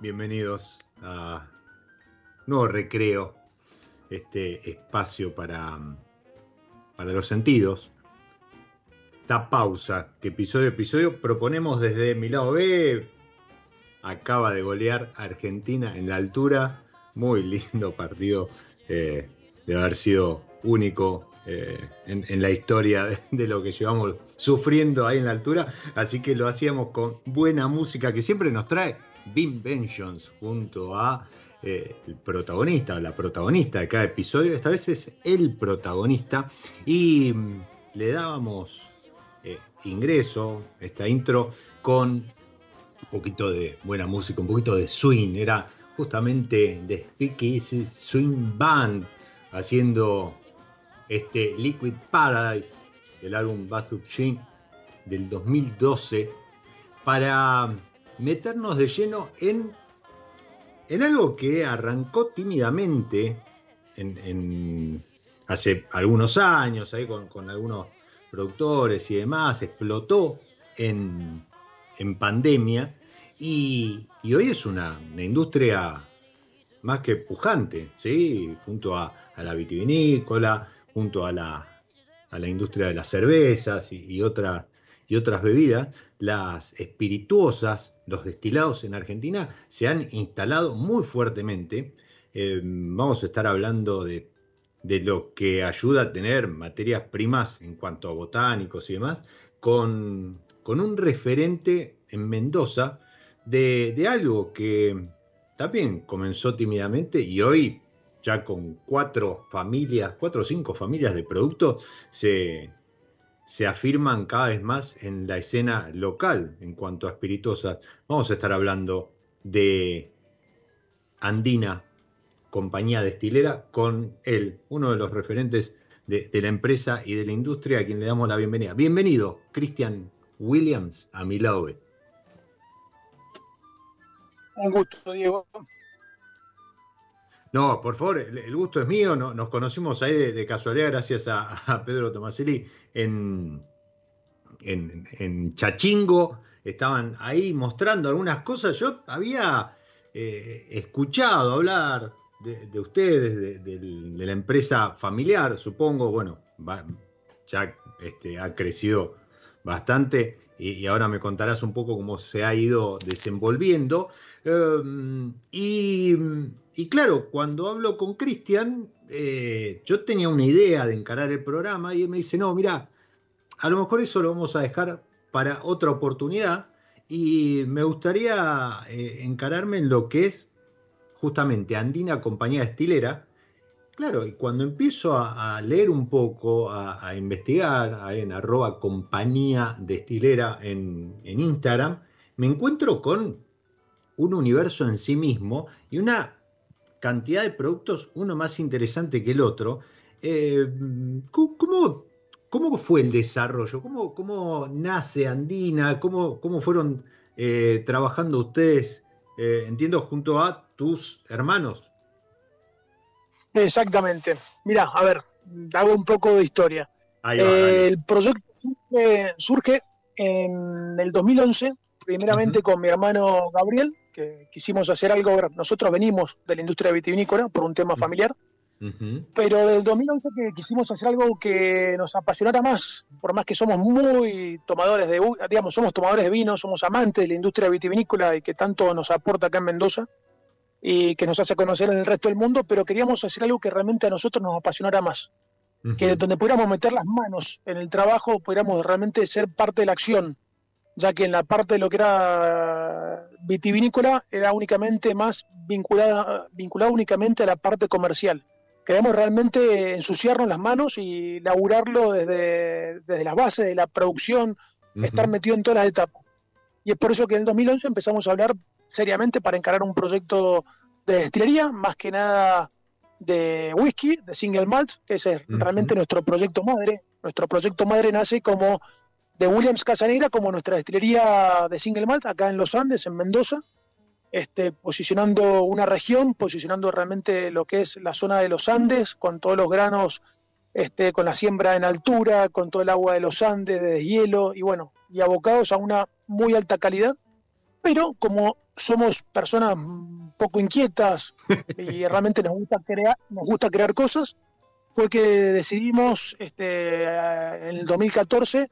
Bienvenidos a nuevo recreo, este espacio para, para los sentidos. Esta pausa que episodio a episodio proponemos desde mi lado B. Acaba de golear Argentina en la altura. Muy lindo partido. Eh, de haber sido único eh, en, la historia de, de, lo que llevamos sufriendo ahí en la altura. Así que lo hacíamos con buena música que siempre nos trae Vengeance junto a eh, el protagonista o la protagonista de cada episodio. Esta vez es el protagonista y mm, le dábamos eh, ingreso, esta intro, con un poquito de buena música, un poquito de swing. Era justamente de Speakeasy Swing Band haciendo este Liquid Paradise del álbum Bathroom Sheen del 2012 para meternos de lleno en, en algo que arrancó tímidamente en, hace algunos años, ahí con, algunos productores y demás, explotó en, pandemia y, hoy es una, industria más que pujante, ¿sí? junto a, la vitivinícola, junto a la, a la industria de las cervezas y, y, y otras bebidas, las espirituosas, los destilados en Argentina se han instalado muy fuertemente. Eh, vamos a estar hablando de, lo que ayuda a tener materias primas en cuanto a botánicos y demás, con, un referente en Mendoza de, algo que también comenzó tímidamente y hoy ya con cuatro familias, cuatro o cinco familias de productos, se, se afirman cada vez más en la escena local en cuanto a espirituosas. Vamos a estar hablando de Andina, compañía destilera, con él, uno de los referentes de, la empresa y de la industria, a quien le damos la bienvenida. Bienvenido, Cristian Williams, a mi lado. Un gusto, Diego. No, por favor, el, gusto es mío. nos conocimos ahí de, casualidad gracias a, Pedro Tomaselli en, en, Chachingo. Estaban ahí mostrando algunas cosas. Yo había eh, escuchado hablar de, ustedes, de, la empresa familiar, supongo. Bueno, ya este, ha crecido bastante y, ahora me contarás un poco cómo se ha ido desenvolviendo. Em, y y claro, cuando hablo con Cristian, eh, yo tenía una idea de encarar el programa y él me dice, no, mira, a lo mejor eso lo vamos a dejar para otra oportunidad y me gustaría eh, encararme en lo que es justamente Andina Compañía Estilera. Claro, y cuando empiezo a, leer un poco, a, investigar en arroba compañía de estilera en, en Instagram, me encuentro con un universo en sí mismo y una cantidad de productos, uno más interesante que el otro. Eh, ¿cómo, ¿Cómo fue el desarrollo? ¿Cómo, cómo nace Andina? ¿Cómo, cómo fueron eh, trabajando ustedes, eh, entiendo, junto a tus hermanos? Exactamente. Mira, a ver, hago un poco de historia. el proyecto surge, en el 2011, primeramente con mi hermano Gabriel, quisimos hacer algo, nosotros venimos de la industria vitivinícola por un tema familiar, pero del 2011 que quisimos hacer algo que nos apasionara más, por más que somos muy tomadores de, digamos, somos tomadores de vino, somos amantes de la industria vitivinícola y que tanto nos aporta acá en Mendoza y que nos hace conocer en el resto del mundo, pero queríamos hacer algo que realmente a nosotros nos apasionara más. Que donde pudiéramos meter las manos en el trabajo, pudiéramos realmente ser parte de la acción, ya que en la parte de lo que era vitivinícola era únicamente más vinculada, vinculada únicamente a la parte comercial. Queremos realmente ensuciarnos las manos y laburarlo desde, desde las bases de la producción, estar metido en todas las etapas. Y es por eso que en el 2011 empezamos a hablar seriamente para encarar un proyecto de destilería, más que nada de whisky, de single malt, que ese es realmente nuestro proyecto madre. Nuestro proyecto madre nace como de Williams Casanegra como nuestra destilería de single malt acá en los Andes, en Mendoza, este, posicionando una región, posicionando realmente lo que es la zona de los Andes, con todos los granos, este, con la siembra en altura, con todo el agua de los Andes, de hielo, y bueno, y abocados a una muy alta calidad. Pero como somos personas poco inquietas y realmente nos gusta crear, nos gusta crear cosas, fue que decidimos este, en el 2014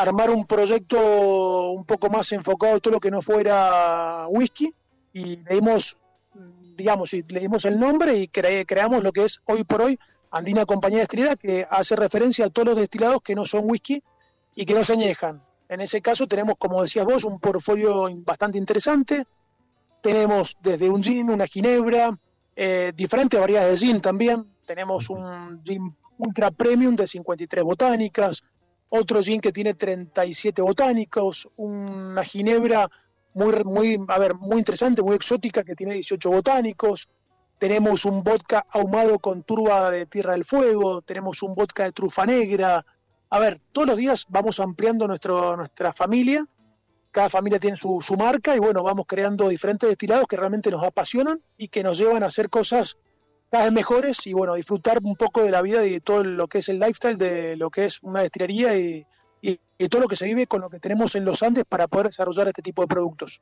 armar un proyecto un poco más enfocado en todo lo que no fuera whisky y le dimos, digamos, le dimos el nombre y creamos lo que es hoy por hoy Andina Compañía Destilera, que hace referencia a todos los destilados que no son whisky y que no se añejan. En ese caso tenemos, como decías vos, un portfolio bastante interesante. Tenemos desde un gin, una ginebra, eh, diferentes variedades de gin también. Tenemos un gin ultra premium de 53 botánicas, otro gin que tiene 37 botánicos, una ginebra muy, muy, a ver, muy interesante, muy exótica que tiene 18 botánicos, tenemos un vodka ahumado con turba de Tierra del Fuego, tenemos un vodka de trufa negra. A ver, todos los días vamos ampliando nuestra familia, cada familia tiene su, su marca y bueno, vamos creando diferentes destilados que realmente nos apasionan y que nos llevan a hacer cosas cada vez mejores y bueno, disfrutar un poco de la vida y de todo lo que es el lifestyle de lo que es una destilería y, todo lo que se vive con lo que tenemos en los Andes para poder desarrollar este tipo de productos.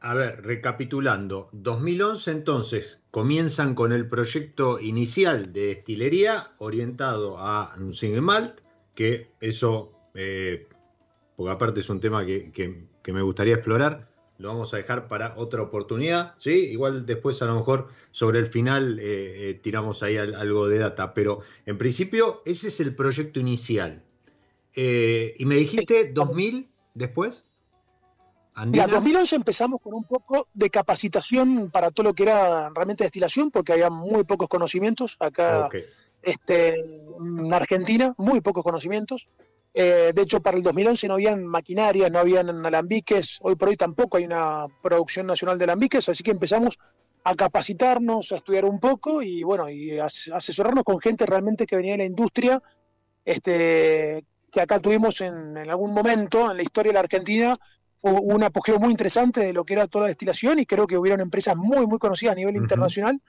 A ver, recapitulando, 2011 entonces comienzan con el proyecto inicial de destilería orientado a un single malt, que eso, eh, porque aparte es un tema que, que me gustaría explorar, lo vamos a dejar para otra oportunidad, ¿sí? Igual después a lo mejor sobre el final eh, eh, tiramos ahí algo de data, pero en principio ese es el proyecto inicial. Eh, y me dijiste 2000 después. En 2011 empezamos con un poco de capacitación para todo lo que era realmente destilación, porque había muy pocos conocimientos acá este, en Argentina, muy pocos conocimientos. Eh, de hecho, para el 2011 no habían maquinarias, no habían alambiques. Hoy por hoy tampoco hay una producción nacional de alambiques, así que empezamos a capacitarnos, a estudiar un poco y bueno, y asesorarnos con gente realmente que venía de la industria, este, que acá tuvimos en, algún momento en la historia de la Argentina, fue un apogeo muy interesante de lo que era toda la destilación y creo que hubieron empresas muy, muy conocidas a nivel internacional.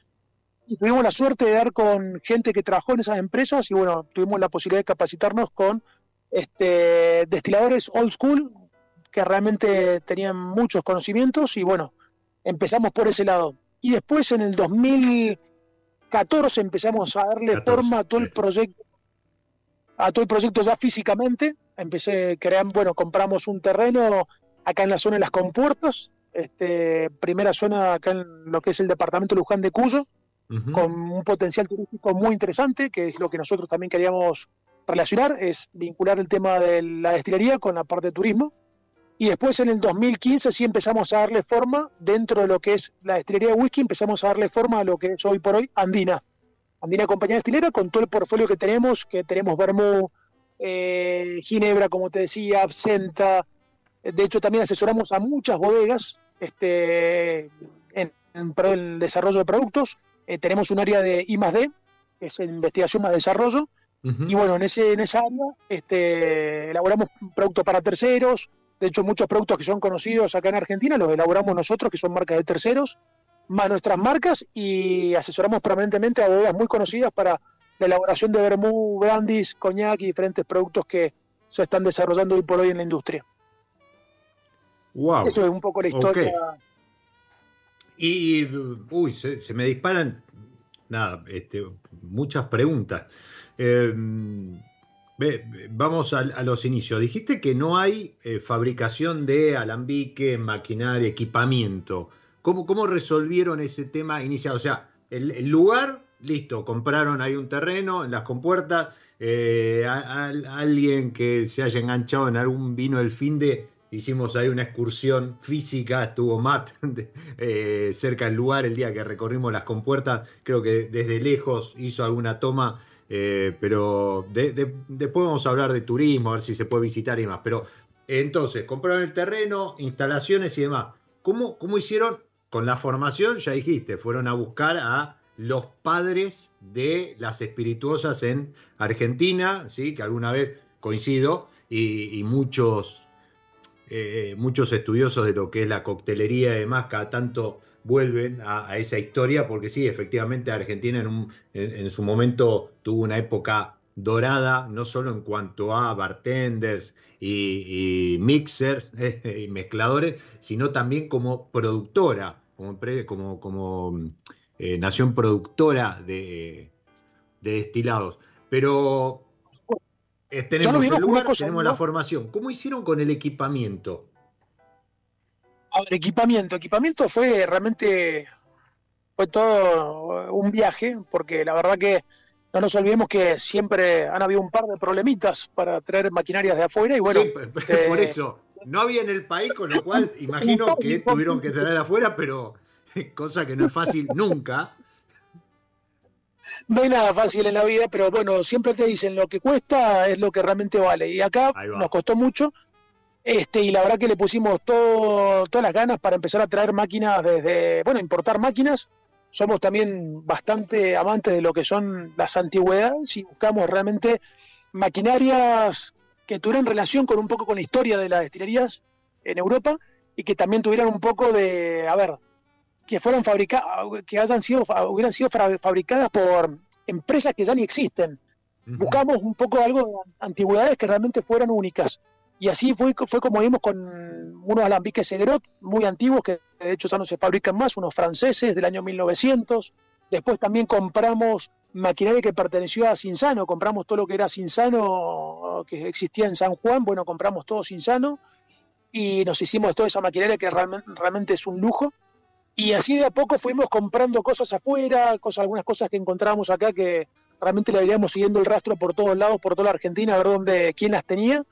Y tuvimos la suerte de dar con gente que trabajó en esas empresas y bueno, tuvimos la posibilidad de capacitarnos con este, destiladores old school que realmente tenían muchos conocimientos y bueno, empezamos por ese lado. Y después en el 2014 empezamos a darle forma a todo el proyecto a todo el proyecto ya físicamente. Empecé crear bueno compramos un terreno acá en la zona de las compuertas este primera zona acá en lo que es el departamento de Luján de Cuyo con un potencial turístico muy interesante que es lo que nosotros también queríamos relacionar es vincular el tema de la destilería con la parte de turismo y después en el 2015 sí empezamos a darle forma, dentro de lo que es la destilería de whisky, empezamos a darle forma a lo que es hoy por hoy Andina. Andina Compañía Destilera, con todo el portfolio que tenemos, que tenemos Vermú, eh, Ginebra, como te decía, Absenta. De hecho, también asesoramos a muchas bodegas este, en, el desarrollo de productos. Eh, tenemos un área de I D, que es investigación más desarrollo. Y bueno, en, ese, en esa área este, elaboramos productos para terceros, de hecho, muchos productos que son conocidos acá en Argentina los elaboramos nosotros, que son marcas de terceros, más nuestras marcas, y asesoramos permanentemente a bodegas muy conocidas para la elaboración de vermú, brandis, coñac y diferentes productos que se están desarrollando hoy por hoy en la industria. Wow. Eso es un poco la historia. Y, uy, se, me disparan, nada, este, muchas preguntas. Eh, vamos a, los inicios. Dijiste que no hay eh, fabricación de alambique, maquinaria, equipamiento. ¿Cómo, ¿Cómo, resolvieron ese tema inicial? O sea, el, lugar, listo, compraron ahí un terreno en las compuertas. Eh, alguien que se haya enganchado en algún vino del fin de. Hicimos ahí una excursión física, estuvo Matt eh, cerca del lugar el día que recorrimos las compuertas, creo que desde lejos hizo alguna toma eh, pero después vamos a hablar de turismo, a ver si se puede visitar y demás. Pero entonces, compraron el terreno, instalaciones y demás. ¿Cómo, ¿Cómo hicieron con la formación? Ya dijiste, fueron a buscar a los padres de las espirituosas en Argentina, ¿sí? que alguna vez coincido, y, muchos, eh, muchos estudiosos de lo que es la coctelería y demás, cada tanto vuelven a, esa historia, porque sí, efectivamente Argentina en, su momento tuvo una época dorada, no solo en cuanto a bartenders y, mixers y mezcladores, sino también como productora, como, como, eh, nación productora de, destilados. Pero eh, tenemos el lugar, tenemos la formación. ¿Cómo hicieron con el equipamiento? Equipamiento. Equipamiento fue realmente, fue todo un viaje, porque la verdad que no nos olvidemos que siempre han habido un par de problemitas para traer maquinarias de afuera y bueno. por eso, no había en el país, con lo cual imagino que tuvieron que traer de afuera, pero cosa que no es fácil nunca. No hay nada fácil en la vida, pero bueno, siempre te dicen lo que cuesta es lo que realmente vale. Y acá nos costó mucho, este, y la verdad que le pusimos todo, todas las ganas para empezar a traer máquinas desde, bueno, importar máquinas. Somos también bastante amantes de lo que son las antigüedades y buscamos realmente maquinarias que tuvieran relación con un poco con la historia de las destilerías en Europa y que también tuvieran un poco de, a ver, que fueran fabricadas, que hayan sido, hubieran sido fabricadas por empresas que ya ni existen. Buscamos un poco algo de antigüedades que realmente fueran únicas. Y así fue, fue como vimos con unos alambiques Segrot muy antiguos, que de hecho ya no se fabrican más, unos franceses del año 1900. Después también compramos maquinaria que perteneció a Cinsano, compramos todo lo que era Cinsano, que existía en San Juan, bueno, compramos todo Cinsano y nos hicimos toda esa maquinaria que realmente, es un lujo. Y así de a poco fuimos comprando cosas afuera, cosas, algunas cosas que encontramos acá que realmente le iríamos siguiendo el rastro por todos lados, por toda la Argentina, a ver dónde, quién las tenía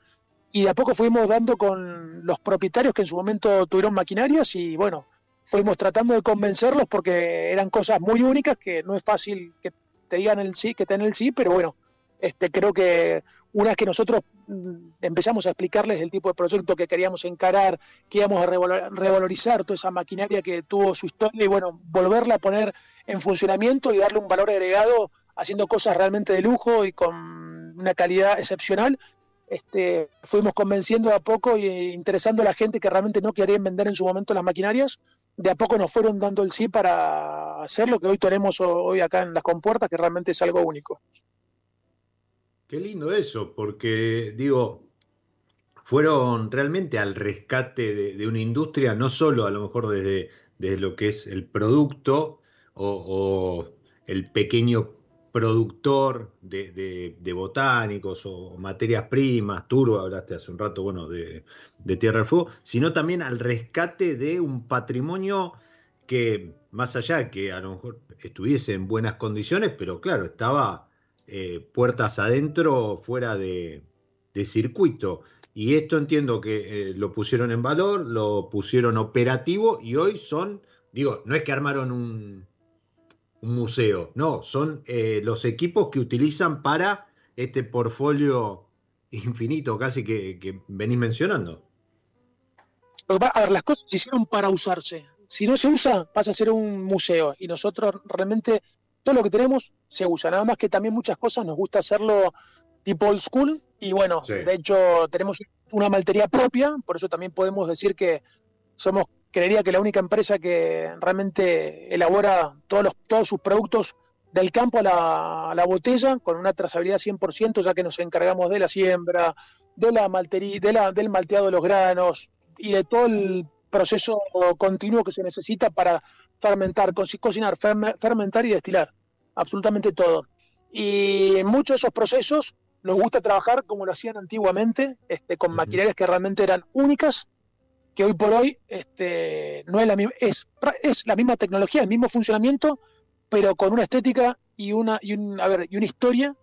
y de a poco fuimos dando con los propietarios que en su momento tuvieron maquinarias y bueno, fuimos tratando de convencerlos porque eran cosas muy únicas que no es fácil que te digan el sí, que te den el sí, pero bueno, este creo que una vez que nosotros mm, empezamos a explicarles el tipo de proyecto que queríamos encarar, que íbamos a revalorizar toda esa maquinaria que tuvo su historia y bueno, volverla a poner en funcionamiento y darle un valor agregado haciendo cosas realmente de lujo y con una calidad excepcional, este, fuimos convenciendo de a poco e interesando a la gente que realmente no querían vender en su momento las maquinarias, de a poco nos fueron dando el sí para hacer lo que hoy tenemos hoy acá en las compuertas, que realmente es algo único. Qué lindo eso, porque digo, fueron realmente al rescate de, una industria, no solo a lo mejor desde, lo que es el producto o, el pequeño productor de, botánicos o materias primas, turbo, hablaste hace un rato, bueno, de, Tierra del Fuego, sino también al rescate de un patrimonio que, más allá que a lo mejor estuviese en buenas condiciones, pero claro, estaba eh, puertas adentro, fuera de, circuito. Y esto entiendo que eh, lo pusieron en valor, lo pusieron operativo y hoy son, digo, no es que armaron un, museo, no, son eh, los equipos que utilizan para este portfolio infinito casi que, que venís mencionando. A ver, las cosas se hicieron para usarse. Si no se usa, pasa a ser un museo. Y nosotros realmente todo lo que tenemos se usa, nada más que también muchas cosas nos gusta hacerlo tipo old school y bueno, de hecho tenemos una maltería propia, por eso también podemos decir que somos, creería que la única empresa que realmente elabora todos, los, todos sus productos del campo a la, botella con una trazabilidad 100%, ya que nos encargamos de la siembra, de la maltería, de la, del malteado de los granos y de todo el proceso continuo que se necesita para fermentar, cocinar, fermentar y destilar absolutamente todo. Y en muchos de esos procesos nos gusta trabajar como lo hacían antiguamente, este, con maquinarias que realmente eran únicas, que hoy por hoy este, no es la misma, es, es la misma tecnología, el mismo funcionamiento, pero con una estética y una, y a ver, y una historia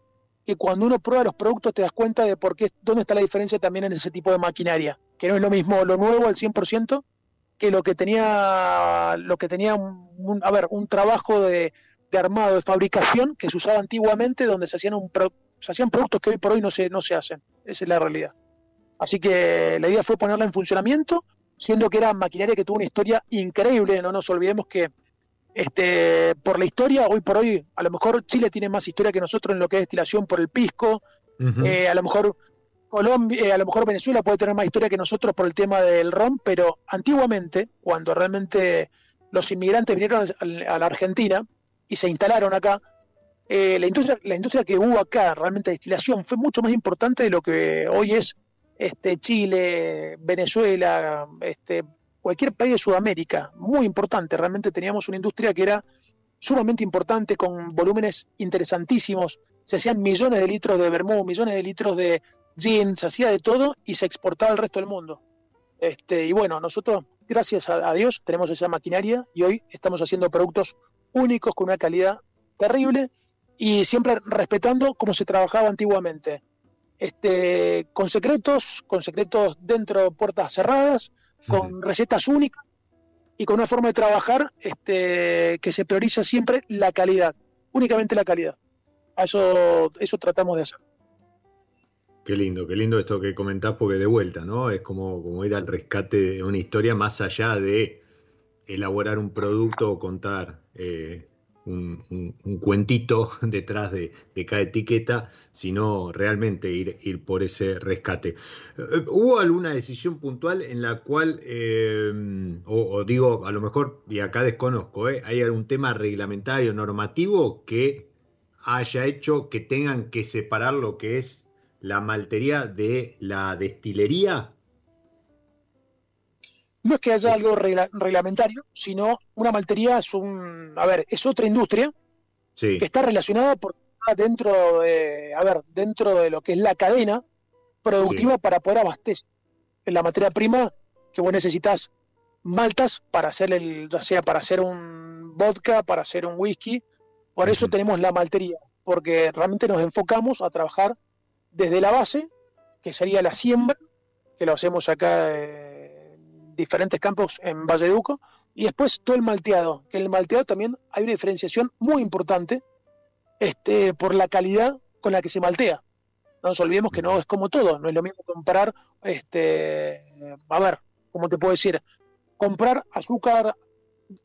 que cuando uno prueba los productos te das cuenta de por qué, dónde está la diferencia también en ese tipo de maquinaria, que no es lo mismo lo nuevo al 100% que lo que tenía, lo que tenía a ver, un trabajo de, de armado, de fabricación que se usaba antiguamente, donde se hacían, un se hacían productos que hoy por hoy no se, no se hacen. Esa es la realidad. Así que la idea fue ponerla en funcionamiento, siendo que era maquinaria que tuvo una historia increíble. No nos olvidemos que este, por la historia, hoy por hoy, a lo mejor Chile tiene más historia que nosotros en lo que es destilación por el pisco. Eh, a lo mejor Colombia, eh, a lo mejor Venezuela puede tener más historia que nosotros por el tema del ron, pero antiguamente, cuando realmente los inmigrantes vinieron a la Argentina, y se instalaron acá, eh, la, industria, la industria que hubo acá, realmente de destilación, fue mucho más importante de lo que hoy es este, Chile, Venezuela, este, cualquier país de Sudamérica, muy importante. Realmente teníamos una industria que era sumamente importante, con volúmenes interesantísimos. Se hacían millones de litros de vermú, millones de litros de gin, se hacía de todo y se exportaba al resto del mundo. Este, y bueno, nosotros, gracias a Dios, tenemos esa maquinaria y hoy estamos haciendo productos únicos con una calidad terrible y siempre respetando como se trabajaba antiguamente. Este, con secretos, con secretos dentro de puertas cerradas, con recetas únicas y con una forma de trabajar este, que se prioriza siempre la calidad, únicamente la calidad. eso, eso tratamos de hacer. Qué lindo, qué lindo esto que comentás, porque de vuelta, ¿no? Es como, como ir al rescate de una historia más allá de elaborar un producto o contar eh, un, cuentito detrás de, cada etiqueta, sino realmente ir, por ese rescate. Eh, ¿Hubo alguna decisión puntual en la cual, eh, o, digo, a lo mejor, y acá desconozco, ¿hay algún tema reglamentario, normativo que haya hecho que tengan que separar lo que es la maltería de la destilería? No es que haya algo reglamentario, sino una maltería es un, a ver, es otra industria que está relacionada por dentro de, a ver, dentro de lo que es la cadena productiva para poder abastecer. En la materia prima que vos necesitas maltas para hacer el, ya sea para hacer un vodka, para hacer un whisky, por eso tenemos la maltería, porque realmente nos enfocamos a trabajar desde la base, que sería la siembra, que lo hacemos acá eh, diferentes campos en Valleduco, y después todo el malteado, que en el malteado también hay una diferenciación muy importante este, por la calidad con la que se maltea. No nos olvidemos que no es como todo, no es lo mismo comprar, este, a ver, ¿cómo te puedo decir? Comprar azúcar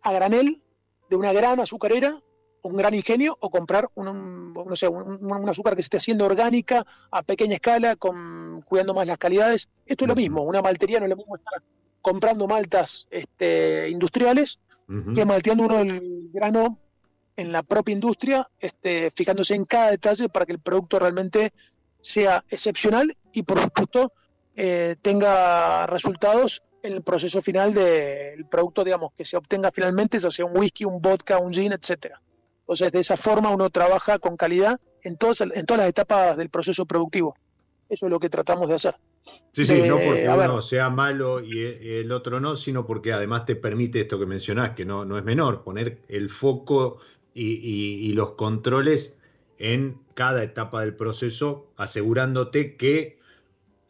a granel de una gran azucarera, un gran ingenio, o comprar un, no sé, un, azúcar que se esté haciendo orgánica a pequeña escala, con, cuidando más las calidades. Esto es lo mismo, una maltería no es lo mismo estar comprando maltas este, industriales que malteando uno el grano en la propia industria, este, fijándose en cada detalle para que el producto realmente sea excepcional y por supuesto eh, tenga resultados en el proceso final del producto, digamos, que se obtenga finalmente, ya sea un whisky, un vodka, un gin, etcétera. Entonces, de esa forma uno trabaja con calidad en todas, en todas las etapas del proceso productivo. Eso es lo que tratamos de hacer. Sí, sí, no porque uno sea malo y el otro no, sino porque además te permite esto que mencionás, que no, no es menor, poner el foco y, los controles en cada etapa del proceso, asegurándote que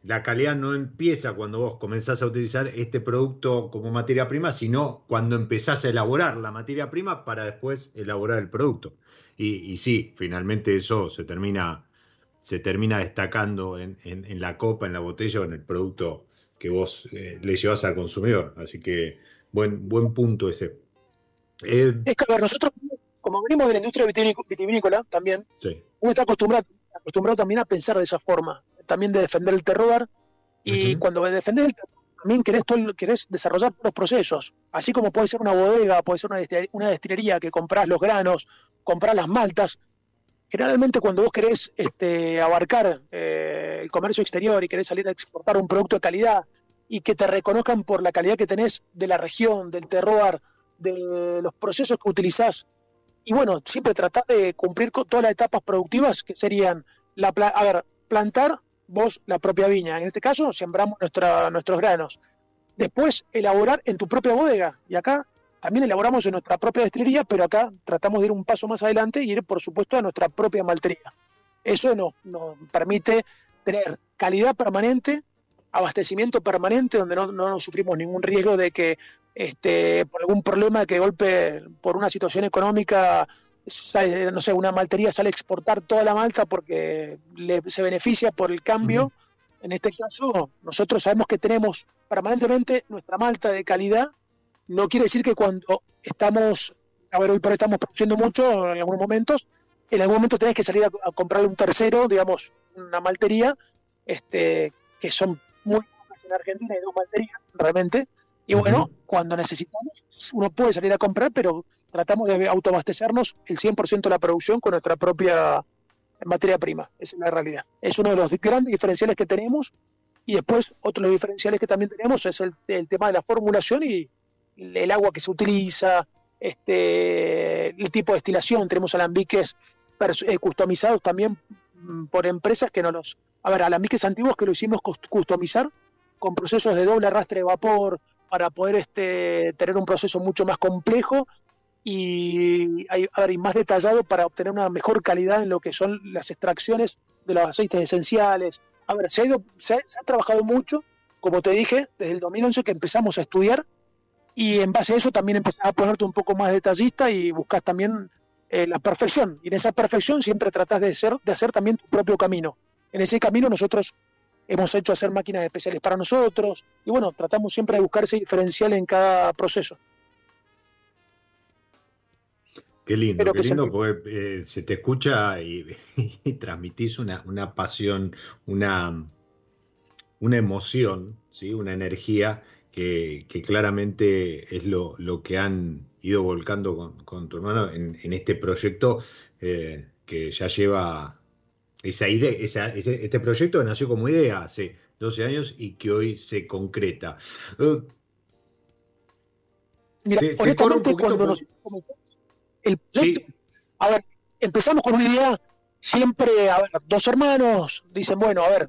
la calidad no empieza cuando vos comenzás a utilizar este producto como materia prima, sino cuando empezás a elaborar la materia prima para después elaborar el producto. Y, sí, finalmente eso se termina, se termina destacando en, la copa, en la botella o en el producto que vos eh, le llevas al consumidor. Así que buen, buen punto ese. Eh, es que nosotros como venimos de la industria vitivinícola también, uno está acostumbrado, acostumbrado también a pensar de esa forma, también de defender el terroir, y cuando defender el terroir, también querés, todo, querés desarrollar los procesos, así como puede ser una bodega, puede ser una destilería, que comprás los granos, comprás las maltas, generalmente cuando vos querés este, abarcar eh, el comercio exterior y querés salir a exportar un producto de calidad y que te reconozcan por la calidad que tenés de la región, del terroir, de los procesos que utilizás y bueno, siempre tratar de cumplir con todas las etapas productivas que serían, la, a ver, plantar vos la propia viña. En este caso, sembramos nuestra, nuestros granos. Después, elaborar en tu propia bodega. Y acá también elaboramos en nuestra propia destilería, pero acá tratamos de ir un paso más adelante y ir, por supuesto, a nuestra propia maltería. Eso nos, nos permite tener calidad permanente, abastecimiento permanente, donde no, no sufrimos ningún riesgo de que este, por algún problema que golpe, por una situación económica, no sé, una maltería sale a exportar toda la malta porque se beneficia por el cambio. En este caso, nosotros sabemos que tenemos permanentemente nuestra malta de calidad. No quiere decir que cuando estamos, a ver, hoy por hoy estamos produciendo mucho en algunos momentos, en algún momento tenés que salir a, a comprarle un tercero, digamos, una maltería, este, que son muy en Argentina, hay dos malterías realmente, y bueno, cuando necesitamos, uno puede salir a comprar, pero tratamos de autoabastecernos el 100% de la producción con nuestra propia materia prima. Esa es la realidad. Es uno de los grandes diferenciales que tenemos. Y después, otro de los diferenciales que también tenemos es el, tema de la formulación y el agua que se utiliza, este, el tipo de destilación. Tenemos alambiques eh, customizados también mm, por empresas que no los... A ver, alambiques antiguos que lo hicimos customizar con procesos de doble arrastre de vapor, para poder este, tener un proceso mucho más complejo y, más detallado para obtener una mejor calidad en lo que son las extracciones de los aceites esenciales. A ver, se ha, se ha, trabajado mucho, como te dije, desde el 2011 que empezamos a estudiar y en base a eso también empezás a ponerte un poco más detallista y buscas también eh, la perfección. Y en esa perfección siempre tratás de, ser, de hacer también tu propio camino. En ese camino nosotros hemos hecho hacer máquinas especiales para nosotros y bueno, tratamos siempre de buscar ese diferencial en cada proceso. Qué lindo, qué lindo, porque eh, se te escucha y, transmitís una, pasión, una, una emoción, ¿sí? una energía que, claramente es lo, que han ido volcando con, tu hermano en, este proyecto eh, que ya lleva esa idea, este proyecto nació como idea hace 12 años y que hoy se concreta. Uh, Mira, honestamente, cuando nos el proyecto, a ver, empezamos con una idea, siempre, a ver, dos hermanos dicen, bueno, a ver,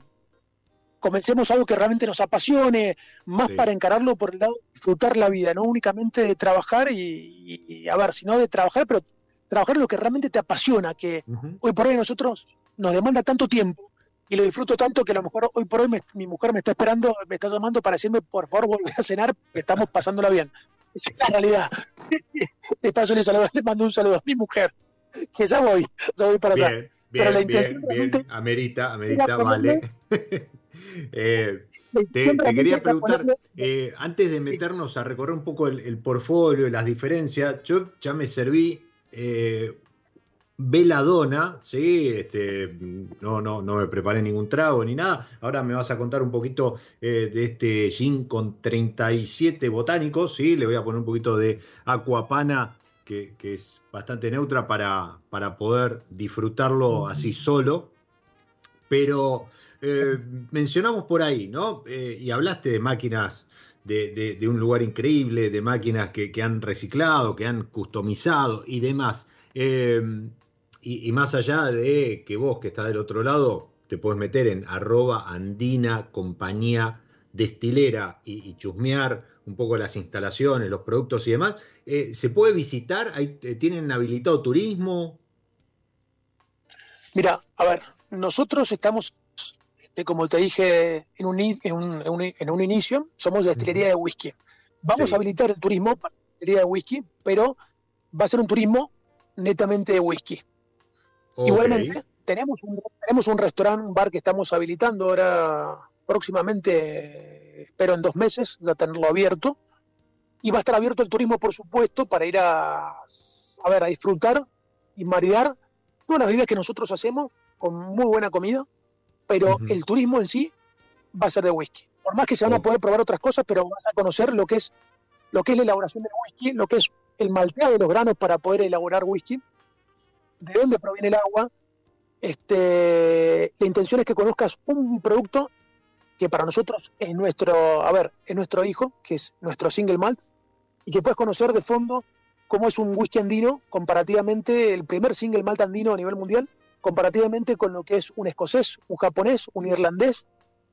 comencemos algo que realmente nos apasione, más para encararlo por el lado de disfrutar la vida, no únicamente de trabajar y, a ver, sino de trabajar, pero trabajar lo que realmente te apasiona, que hoy por hoy nosotros nos demanda tanto tiempo y lo disfruto tanto que a lo mejor hoy por hoy mi mujer me está esperando, me está llamando para decirme, por favor, vuelve a cenar, que estamos pasándola bien. Esa es la realidad. De paso le, saludo, le mando un saludo a mi mujer, que ya voy, ya voy para allá. pero la bien, bien, amerita, amerita, vale. eh, te, quería preguntar, eh, antes de meternos a recorrer un poco el, portfolio y las diferencias, yo ya me serví eh, veladona, ¿sí? Este, no, no, no me preparé ningún trago ni nada. Ahora me vas a contar un poquito eh, de este gin con 37 botánicos, ¿sí? Le voy a poner un poquito de aquapana, que, que es bastante neutra para, para poder disfrutarlo así solo. Pero eh, mencionamos por ahí, ¿no? Eh, y hablaste de máquinas de, un lugar increíble, de máquinas que, han reciclado, que han customizado y demás. Eh, y, más allá de que vos que estás del otro lado te puedes meter en arroba andina compañía destilera y, chusmear un poco las instalaciones, los productos y demás, ¿se puede visitar? ¿Tienen habilitado turismo? Mira, a ver, nosotros estamos este, como te dije en un, en un, inicio, somos de destilería de whisky. Vamos a habilitar el turismo para la destilería de whisky, pero va a ser un turismo netamente de whisky. Igualmente, tenemos un, tenemos un restaurante, un bar que estamos habilitando ahora próximamente, espero en dos meses, ya tenerlo abierto. Y va a estar abierto el turismo, por supuesto, para ir a, a ver, a disfrutar y maridar todas las bebidas que nosotros hacemos con muy buena comida pero el turismo en sí va a ser de whisky. Por más que se van a poder probar otras cosas, pero vas a conocer lo que es lo que es la elaboración del whisky, lo que es el malteado de los granos para poder elaborar whisky, de dónde proviene el agua. Este, la intención es que conozcas un producto que para nosotros es nuestro, a ver, es nuestro hijo, que es nuestro single malt, y que puedes conocer de fondo cómo es un whisky andino comparativamente el primer single malt andino a nivel mundial comparativamente con lo que es un escocés, un japonés, un irlandés,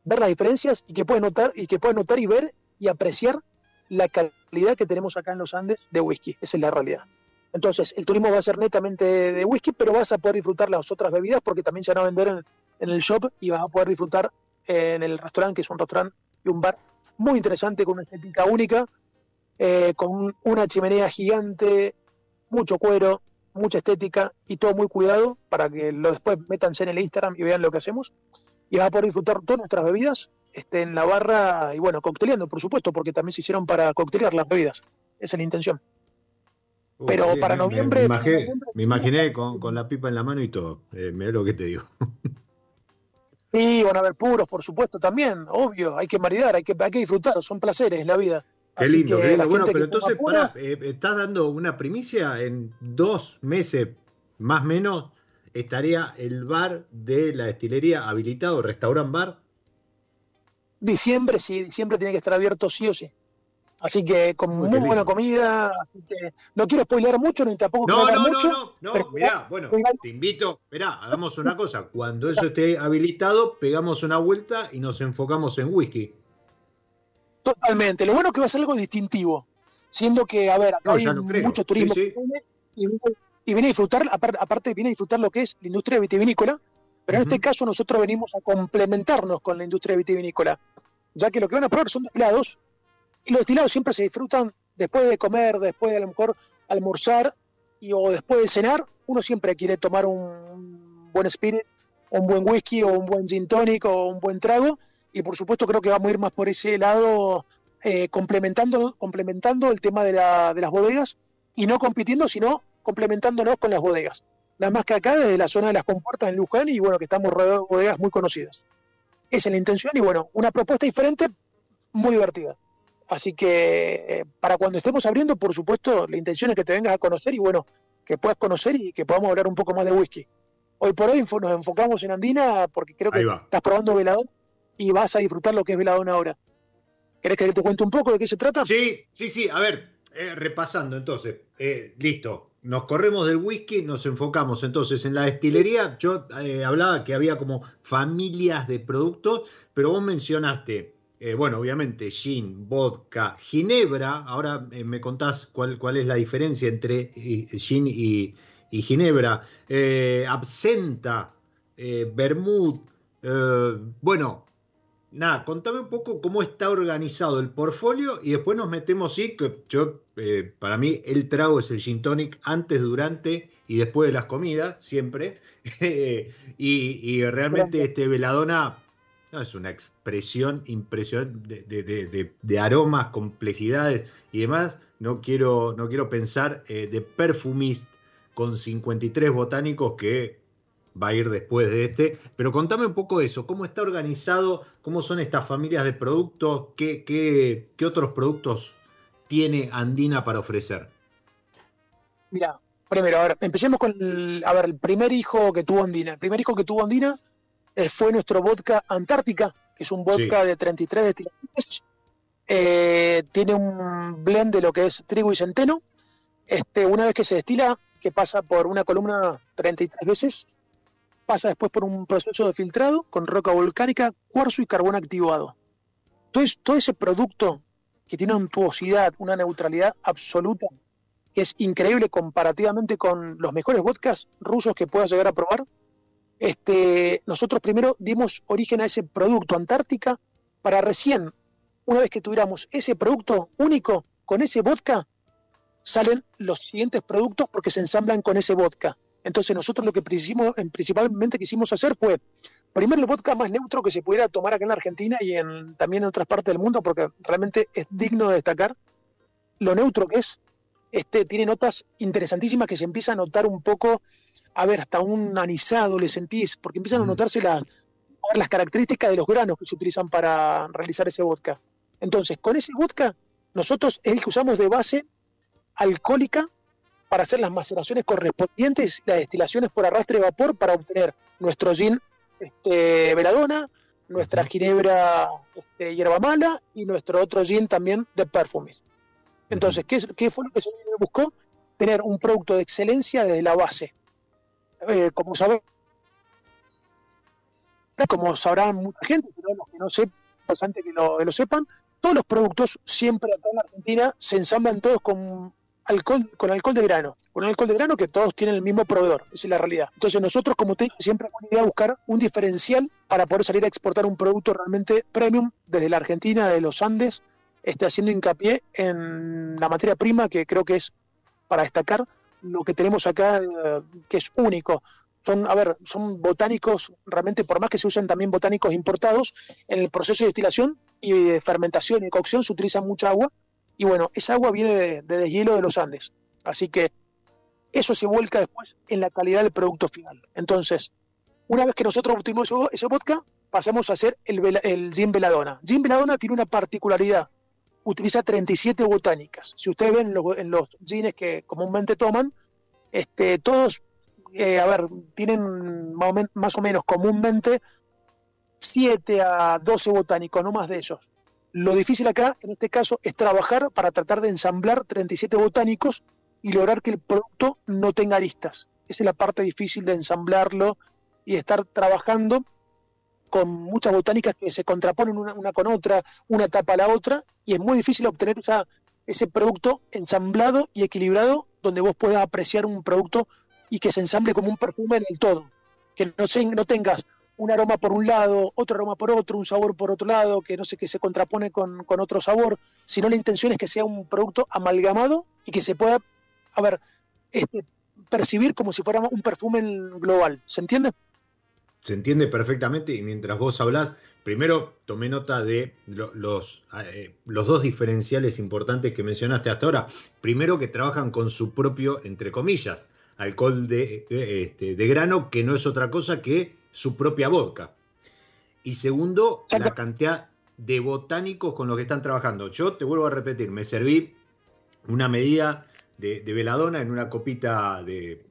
ver las diferencias y que puedes notar y que puedes notar y ver y apreciar la calidad que tenemos acá en los Andes de whisky. Esa es la realidad. Entonces, el turismo va a ser netamente de whisky, pero vas a poder disfrutar las otras bebidas porque también se van a vender en, el shop y vas a poder disfrutar en el restaurante, que es un restaurante y un bar muy interesante con una estética única, eh, con una chimenea gigante, mucho cuero, mucha estética y todo muy cuidado para que lo después métanse en el Instagram y vean lo que hacemos. Y vas a poder disfrutar todas nuestras bebidas este, en la barra y bueno, cocteleando, por supuesto, porque también se hicieron para coctelear las bebidas. Esa es la intención. Pero para noviembre me, imaginé, con, la pipa en la mano y todo. Eh, mira lo que te digo. Sí, van a haber puros, por supuesto, también, obvio. Hay que maridar, hay que, hay que disfrutar, son placeres en la vida. Qué lindo, qué lindo. Bueno, pero entonces, pará, eh, estás dando una primicia. En dos meses, más o menos, estaría el bar de la destilería habilitado, restaurant bar. Diciembre, sí, diciembre tiene que estar abierto sí o sí. Así que con muy, buena comida, así que no quiero spoilear mucho, ni tampoco no, no, mucho. No, no, no, mirá, bueno, te invito, mirá, hagamos una cosa, cuando eso esté habilitado, pegamos una vuelta y nos enfocamos en whisky. Totalmente. Lo bueno es que va a ser algo distintivo, siendo que, a ver, acá hay mucho turismo y, viene a disfrutar, aparte viene a disfrutar lo que es la industria vitivinícola, pero en este caso nosotros venimos a complementarnos con la industria vitivinícola, ya que lo que van a probar son destilados, y los destilados siempre se disfrutan después de comer, después de a lo mejor almorzar y, o después de cenar, uno siempre quiere tomar un buen spirit, un buen whisky o un buen gin tonic o un buen trago, y por supuesto creo que vamos a ir más por ese lado, eh, complementando, complementando el tema de, la, de las bodegas y no compitiendo, sino complementándonos con las bodegas. Nada más que acá desde la zona de las compuertas en Luján y bueno, que estamos rodeados de bodegas muy conocidas. Esa es la intención y bueno, una propuesta diferente, muy divertida. Así que eh, para cuando estemos abriendo, por supuesto, la intención es que te vengas a conocer y bueno, que puedas conocer y que podamos hablar un poco más de whisky. Hoy por hoy nos enfocamos en Andina porque creo que estás probando velador y vas a disfrutar lo que es Veladona ahora. ¿Querés que te cuente un poco de qué se trata? Sí, sí, sí. A ver, eh, repasando entonces. Eh, listo. Nos corremos del whisky, nos enfocamos entonces en la destilería. Yo eh, hablaba que había como familias de productos, pero vos mencionaste, bueno, obviamente, gin, vodka, ginebra. Ahora me contás cuál, cuál es la diferencia entre gin y, y ginebra. absenta, vermouth. bueno, nada, contame un poco cómo está organizado el portfolio y después nos metemos, sí, que yo, eh, para mí el trago es el gin tonic antes, durante y después de las comidas, siempre. y, realmente este Veladona no, es una expresión impresionante de, aromas, complejidades y demás. No quiero, no quiero pensar eh, de perfumist con 53 botánicos que va a ir después de este. Pero contame un poco eso, cómo está organizado, cómo son estas familias de productos, qué, qué, qué otros productos tiene Andina para ofrecer. Mira, primero, a ver, empecemos con el, a ver, el primer hijo que tuvo Andina. El primer hijo que tuvo Andina eh, fue nuestro vodka Antártica, que es un vodka de 33 destilaciones. Eh, tiene un blend de lo que es trigo y centeno. Este, una vez que se destila, que pasa por una columna 33 veces, pasa después por un proceso de filtrado con roca volcánica, cuarzo y carbón activado. Entonces, todo ese producto que tiene untuosidad, una neutralidad absoluta, que es increíble comparativamente con los mejores vodkas rusos que puedas llegar a probar, este, nosotros primero dimos origen a ese producto Antártica para recién, una vez que tuviéramos ese producto único con ese vodka, salen los siguientes productos porque se ensamblan con ese vodka. Entonces nosotros lo que principalmente quisimos hacer fue, primero el vodka más neutro que se pudiera tomar acá en la Argentina y en, también en otras partes del mundo, porque realmente es digno de destacar lo neutro que es. Este, tiene notas interesantísimas que se empieza a notar un poco, a ver, hasta un anisado le sentís, porque empiezan a mm. notarse las, las características de los granos que se utilizan para realizar ese vodka. Entonces, con ese vodka, nosotros es el que usamos de base alcohólica para hacer las maceraciones correspondientes, las destilaciones por arrastre de vapor para obtener nuestro gin este, veladona, nuestra ginebra este, hierba mala y nuestro otro gin también de perfumes. Entonces, ¿qué, fue lo que se buscó? Tener un producto de excelencia desde la base. Eh, como saben, como sabrán mucha gente, pero los que no sepan, bastante que lo, que lo sepan, todos los productos siempre acá en Argentina se ensamblan todos con alcohol, con alcohol de grano, con alcohol de grano que todos tienen el mismo proveedor, esa es la realidad. Entonces nosotros como te siempre hemos idea buscar un diferencial para poder salir a exportar un producto realmente premium desde la Argentina, de los Andes, este, haciendo hincapié en la materia prima que creo que es para destacar lo que tenemos acá eh, que es único. Son, a ver, son botánicos, realmente por más que se usen también botánicos importados, en el proceso de destilación y fermentación y cocción se utiliza mucha agua y bueno, esa agua viene de, deshielo de los Andes. Así que eso se vuelca después en la calidad del producto final. Entonces, una vez que nosotros obtuvimos ese vodka, pasamos a hacer el, el gin veladona. Gin veladona tiene una particularidad. Utiliza 37 botánicas. Si ustedes ven en los gines que comúnmente toman, este, todos, eh, a ver, tienen más o menos comúnmente 7 a 12 botánicos, no más de esos. Lo difícil acá, en este caso, es trabajar para tratar de ensamblar 37 botánicos y lograr que el producto no tenga aristas. Esa es la parte difícil de ensamblarlo y estar trabajando con muchas botánicas que se contraponen una, con otra, una tapa a la otra, y es muy difícil obtener ese producto ensamblado y equilibrado donde vos puedas apreciar un producto y que se ensamble como un perfume en el todo. Que no, no tengas un aroma por un lado, otro aroma por otro, un sabor por otro lado, que no sé, que se contrapone con, otro sabor, sino la intención es que sea un producto amalgamado y que se pueda, a ver, este, percibir como si fuera un perfume global. ¿Se entiende? Se entiende perfectamente y mientras vos hablás, primero tomé nota de los, eh, los dos diferenciales importantes que mencionaste hasta ahora. Primero que trabajan con su propio, entre comillas, alcohol de, este, de grano, que no es otra cosa que su propia vodka. Y segundo, la cantidad de botánicos con los que están trabajando. Yo te vuelvo a repetir, me serví una medida de, veladona en una copita de,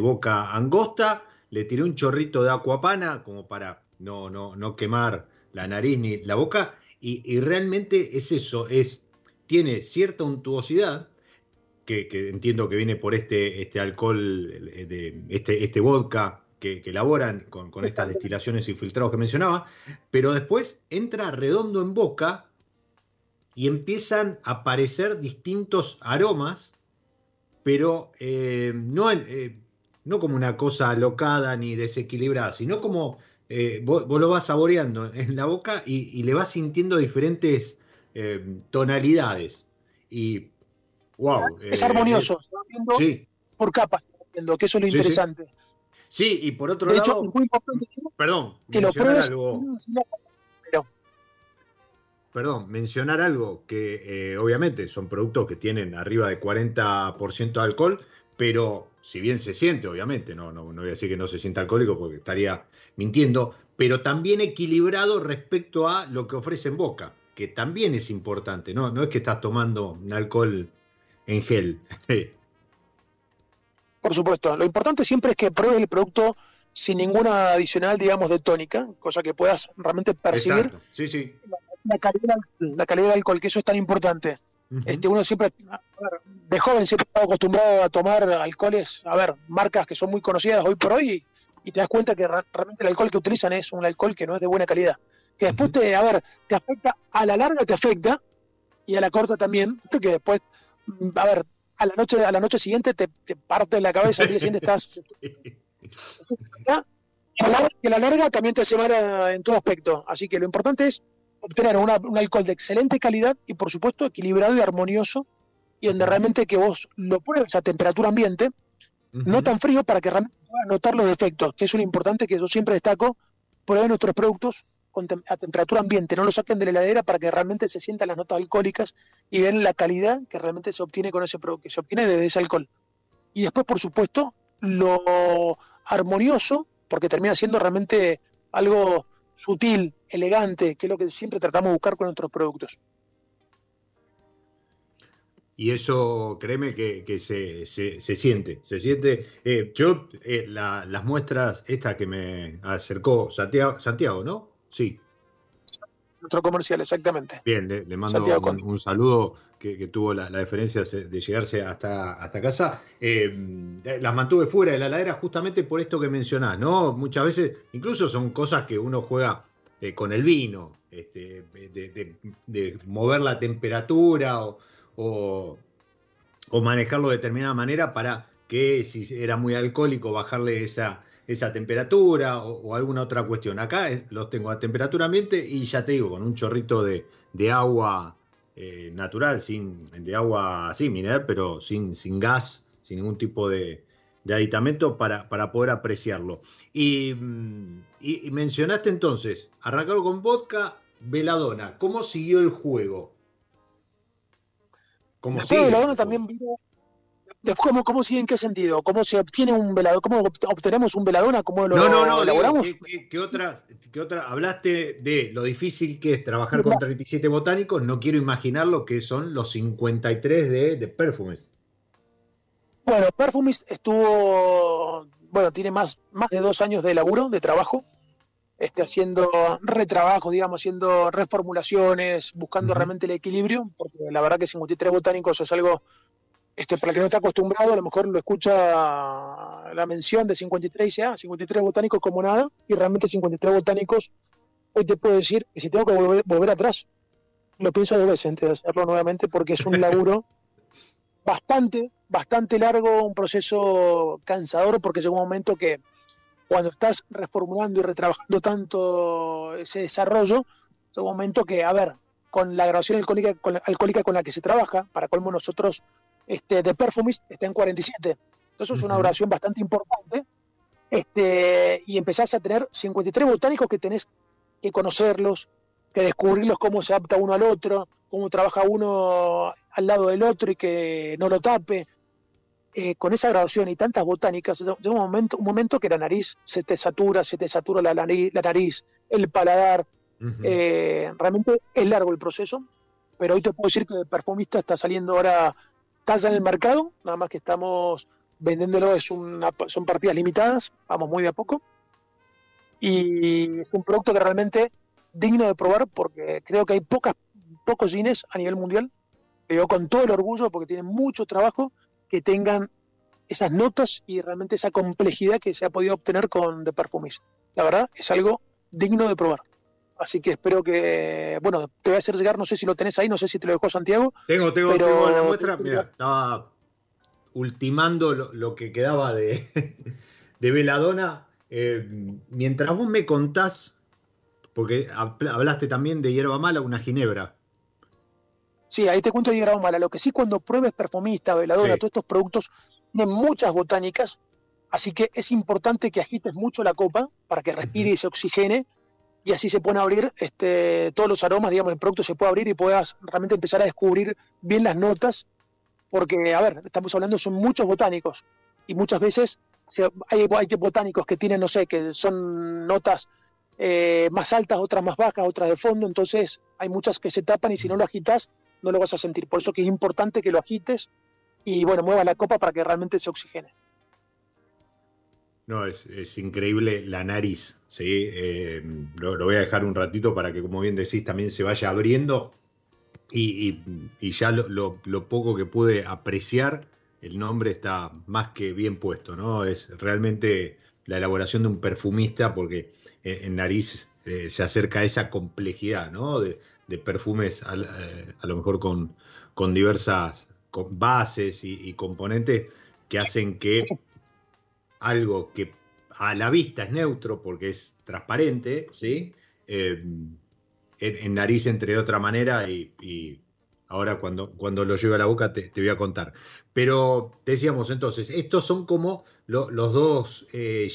boca angosta, le tiré un chorrito de acuapana como para no, no, no quemar la nariz ni la boca, y, realmente es eso, es, tiene cierta untuosidad, que, entiendo que viene por este, este alcohol, de, este, este vodka que, elaboran con, estas destilaciones y filtrados que mencionaba, pero después entra redondo en boca y empiezan a aparecer distintos aromas, pero eh, no, eh, no como una cosa alocada ni desequilibrada, sino como eh, vos, lo vas saboreando en la boca y, le vas sintiendo diferentes tonalidades. Y wow. Es armonioso, sí. por capas que eso es lo interesante. Sí. Y por otro lado, muy importante, perdón, que lo pruebes algo, Perdón, mencionar algo que eh, obviamente son productos que tienen arriba de 40% de alcohol, pero si bien se siente, obviamente, no, no, no voy a decir que no se sienta alcohólico porque estaría mintiendo, pero también equilibrado respecto a lo que ofrece en boca, que también es importante, ¿no? No es que estás tomando un alcohol en gel. Por supuesto, lo importante siempre es que pruebes el producto sin ninguna adicional, digamos, de tónica, cosa que puedas realmente percibir sí, sí. La, calidad, la calidad del alcohol, que eso es tan importante. este, uno siempre, de joven siempre estado acostumbrado a tomar alcoholes, a ver, marcas que son muy conocidas hoy por hoy, y te das cuenta que realmente el alcohol que utilizan es un alcohol que no es de buena calidad. Que después te, a ver, te afecta, a la larga te afecta, y a la corta también, que después, mm, a ver, a la noche, a la noche siguiente te, parte la cabeza, al día siguiente estás... Y a la larga también te hace mal en todo aspecto. Así que lo importante es obtener un alcohol de excelente calidad y por supuesto equilibrado y armonioso y donde realmente que vos lo pruebes a temperatura ambiente, no tan frío para que realmente puedas notar los defectos, que es lo importante que yo siempre destaco, prueben nuestros productos a temperatura ambiente, no lo saquen de la heladera para que realmente se sientan las notas alcohólicas y vean la calidad que realmente se obtiene con ese producto, que se obtiene de ese alcohol. Y después, por supuesto, lo armonioso, porque termina siendo realmente algo sutil, elegante, que es lo que siempre tratamos de buscar con nuestros productos. Y eso, créeme que, se, siente, se siente. Eh, yo, eh, las muestras, esta que me acercó Santiago, Santiago ¿no? Sí. Nuestro comercial, exactamente. Bien, le, mando un, saludo que, tuvo la, diferencia de llegarse hasta, hasta casa. Eh, las mantuve fuera de la ladera justamente por esto que mencionás, ¿no? Muchas veces, incluso son cosas que uno juega eh, con el vino, este, de, mover la temperatura o, o, o manejarlo de determinada manera para que si era muy alcohólico bajarle esa esa temperatura o, alguna otra cuestión. Acá los tengo a temperatura ambiente y ya te digo, con un chorrito de, agua eh, natural, sin, de agua así, mineral, pero sin, sin gas, sin ningún tipo de, aditamento para, para, poder apreciarlo. Y, y, mencionaste entonces, arrancaron con vodka, veladona. ¿Cómo siguió el juego? ¿Cómo Veladona también vino ¿Cómo, ¿Cómo sigue? ¿En qué sentido? ¿Cómo se obtiene un velador? ¿Cómo obtenemos un veladona? ¿Cómo lo no, no, no, elaboramos? ¿qué, otra, ¿qué, otra, Hablaste de lo difícil que es trabajar con 37 botánicos. No quiero imaginar lo que son los 53 de, de Perfumes. Bueno, Perfumes estuvo, bueno, tiene más, más de dos años de laburo, de trabajo, este, haciendo retrabajo, digamos, haciendo reformulaciones, buscando realmente el equilibrio, porque la verdad que 53 botánicos es algo este, para el que no está acostumbrado, a lo mejor lo escucha la mención de 53 y dice, ah, 53 botánicos como nada, y realmente 53 botánicos, hoy te puedo decir que si tengo que volver, atrás, lo pienso dos veces antes de hacerlo nuevamente, porque es un laburo bastante, bastante largo, un proceso cansador, porque llega un momento que cuando estás reformulando y retrabajando tanto ese desarrollo, llega un momento que, a ver, con la grabación alcohólica con la, alcohólica con la que se trabaja, para colmo nosotros este, de Perfumist está en 47. Entonces es una duración bastante importante. Este, y empezás a tener 53 botánicos que tenés que conocerlos, que descubrirlos cómo se adapta uno al otro, cómo trabaja uno al lado del otro y que no lo tape. Eh, con esa grabación y tantas botánicas, llega un momento, un momento que la nariz se te satura, se te satura la nariz, la nariz el paladar. Eh, realmente es largo el proceso, pero hoy te puedo decir que el perfumista está saliendo ahora está en el mercado, nada más que estamos vendiéndolo, es una, son partidas limitadas, vamos muy de a poco. Y es un producto que realmente digno de probar porque creo que hay pocas, pocos cines a nivel mundial, pero con todo el orgullo porque tienen mucho trabajo que tengan esas notas y realmente esa complejidad que se ha podido obtener con The Perfumist. La verdad es algo digno de probar. Así que espero que, bueno, te voy a hacer llegar, no sé si lo tenés ahí, no sé si te lo dejó Santiago. Tengo, tengo, tengo la muestra, mira, estaba ultimando lo, que quedaba de, de Veladona. Eh, mientras vos me contás, porque hablaste también de hierba mala, una ginebra. Sí, ahí te cuento diagrama mala. Lo que sí, cuando pruebes perfumista, veladora, todos estos productos tienen muchas botánicas, así que es importante que agites mucho la copa para que respire y se oxigene y así se pueden abrir este, todos los aromas, digamos, el producto se puede abrir y puedas realmente empezar a descubrir bien las notas, porque, a ver, estamos hablando, son muchos botánicos y muchas veces hay, botánicos que tienen, no sé, que son notas eh, más altas, otras más bajas, otras de fondo, entonces hay muchas que se tapan y si no lo agitas no lo vas a sentir. Por eso que es importante que lo agites y bueno, muevas la copa para que realmente se oxigene. No, es, increíble la nariz, ¿sí? Eh, lo, voy a dejar un ratito para que, como bien decís, también se vaya abriendo y, ya lo, poco que pude apreciar, el nombre está más que bien puesto, ¿no? Es realmente la elaboración de un perfumista porque en, nariz eh, se acerca a esa complejidad, ¿no? De, perfumes eh, a, lo mejor con, con diversas bases y componentes que hacen que algo que a la vista es neutro porque es transparente, ¿sí? Eh, en, nariz entre otra manera y, ahora cuando, cuando lo lleve a la boca te, voy a contar. Pero decíamos entonces, estos son como los dos eh,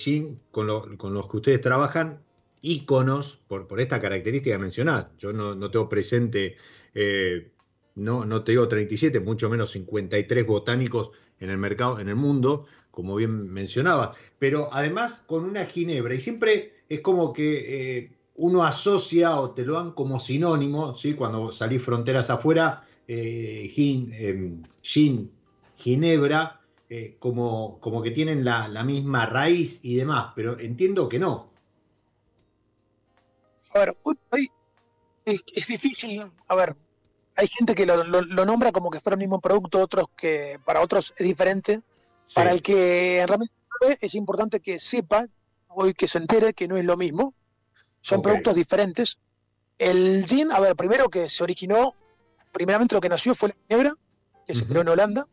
con, los que ustedes trabajan, íconos por, por esta característica mencionada. Yo no, tengo presente, eh, no, no te digo 37, mucho menos 53 botánicos en el mercado, en el mundo, como bien mencionaba, pero además con una ginebra, y siempre es como que eh, uno asocia o te lo dan como sinónimo, ¿sí? cuando salís fronteras afuera, eh, gin, em, gin, ginebra, eh, como, como, que tienen la, misma raíz y demás, pero entiendo que no. A ver, es, difícil, a ver, hay gente que lo, lo, nombra como que fuera el mismo producto, otros que para otros es diferente. Para el que realmente sabe, es importante que sepa hoy que se entere que no es lo mismo. Son productos diferentes. El gin, a ver, primero que se originó, primeramente lo que nació fue la ginebra, que se creó en Holanda.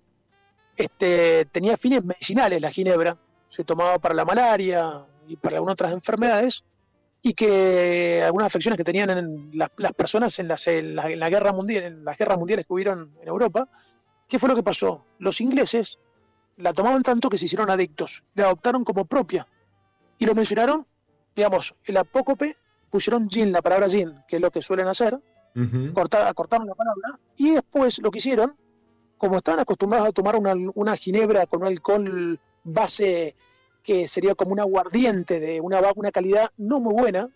Este, tenía fines medicinales la ginebra, se tomaba para la malaria y para algunas otras enfermedades, y que algunas afecciones que tenían en las, personas en, las, en, la, en la guerra mundial, en las guerras mundiales que hubieron en Europa, ¿qué fue lo que pasó? Los ingleses la tomaban tanto que se hicieron adictos, la adoptaron como propia. Y lo mencionaron, digamos, el apócope pusieron gin, la palabra gin, que es lo que suelen hacer, cortaron la palabra y después lo que hicieron, como estaban acostumbrados a tomar una, ginebra con un alcohol base que sería como un aguardiente de una, una calidad no muy buena,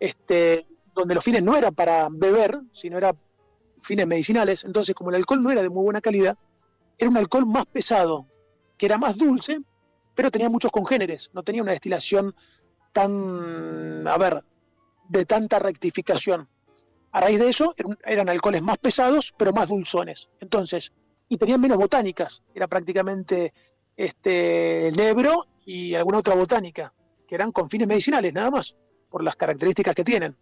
este, donde los fines no eran para beber, sino eran fines medicinales, entonces como el alcohol no era de muy buena calidad, era un alcohol más pesado, que era más dulce, pero tenía muchos congéneres, no tenía una destilación tan, a ver, de tanta rectificación. A raíz de eso eran alcoholes más pesados, pero más dulzones. Entonces, y tenían menos botánicas, era prácticamente este nebro y alguna otra botánica, que eran con fines medicinales nada más, por las características que tienen.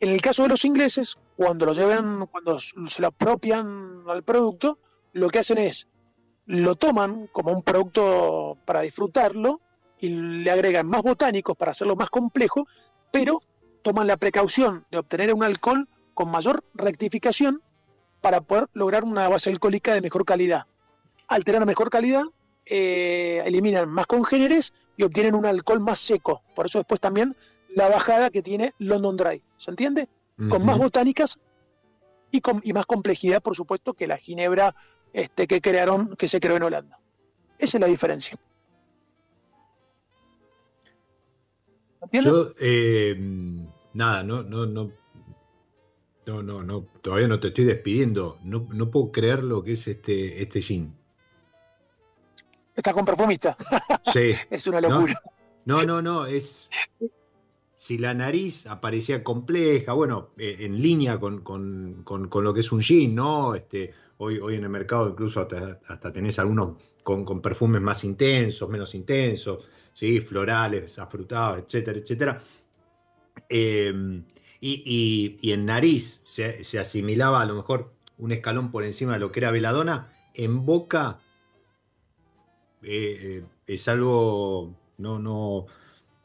En el caso de los ingleses, cuando lo llevan, cuando se lo apropian al producto, lo que hacen es, lo toman como un producto para disfrutarlo y le agregan más botánicos para hacerlo más complejo, pero toman la precaución de obtener un alcohol con mayor rectificación para poder lograr una base alcohólica de mejor calidad. Al tener mejor calidad, eh, eliminan más congéneres y obtienen un alcohol más seco. Por eso después también la bajada que tiene London Dry. ¿Se entiende? Con más botánicas y, con, y más complejidad, por supuesto, que la ginebra este, que crearon, que se creó en Holanda. Esa es la diferencia. Yo, eh, nada, no, no, no, no, no, no, todavía no te estoy despidiendo. No, no puedo creer lo que es este, este jean. Está con perfumista. Sí. es una locura. No, no, no, es. Si la nariz aparecía compleja, bueno, eh, en línea con, con, con, con, lo que es un jean, ¿no? Este, Hoy, hoy en el mercado incluso hasta, tenés algunos con, perfumes más intensos, menos intensos, ¿sí? florales, afrutados, etcétera, etcétera. Em, y, en nariz se, asimilaba a lo mejor un escalón por encima de lo que era veladona. En boca eh, eh, es algo, no, no,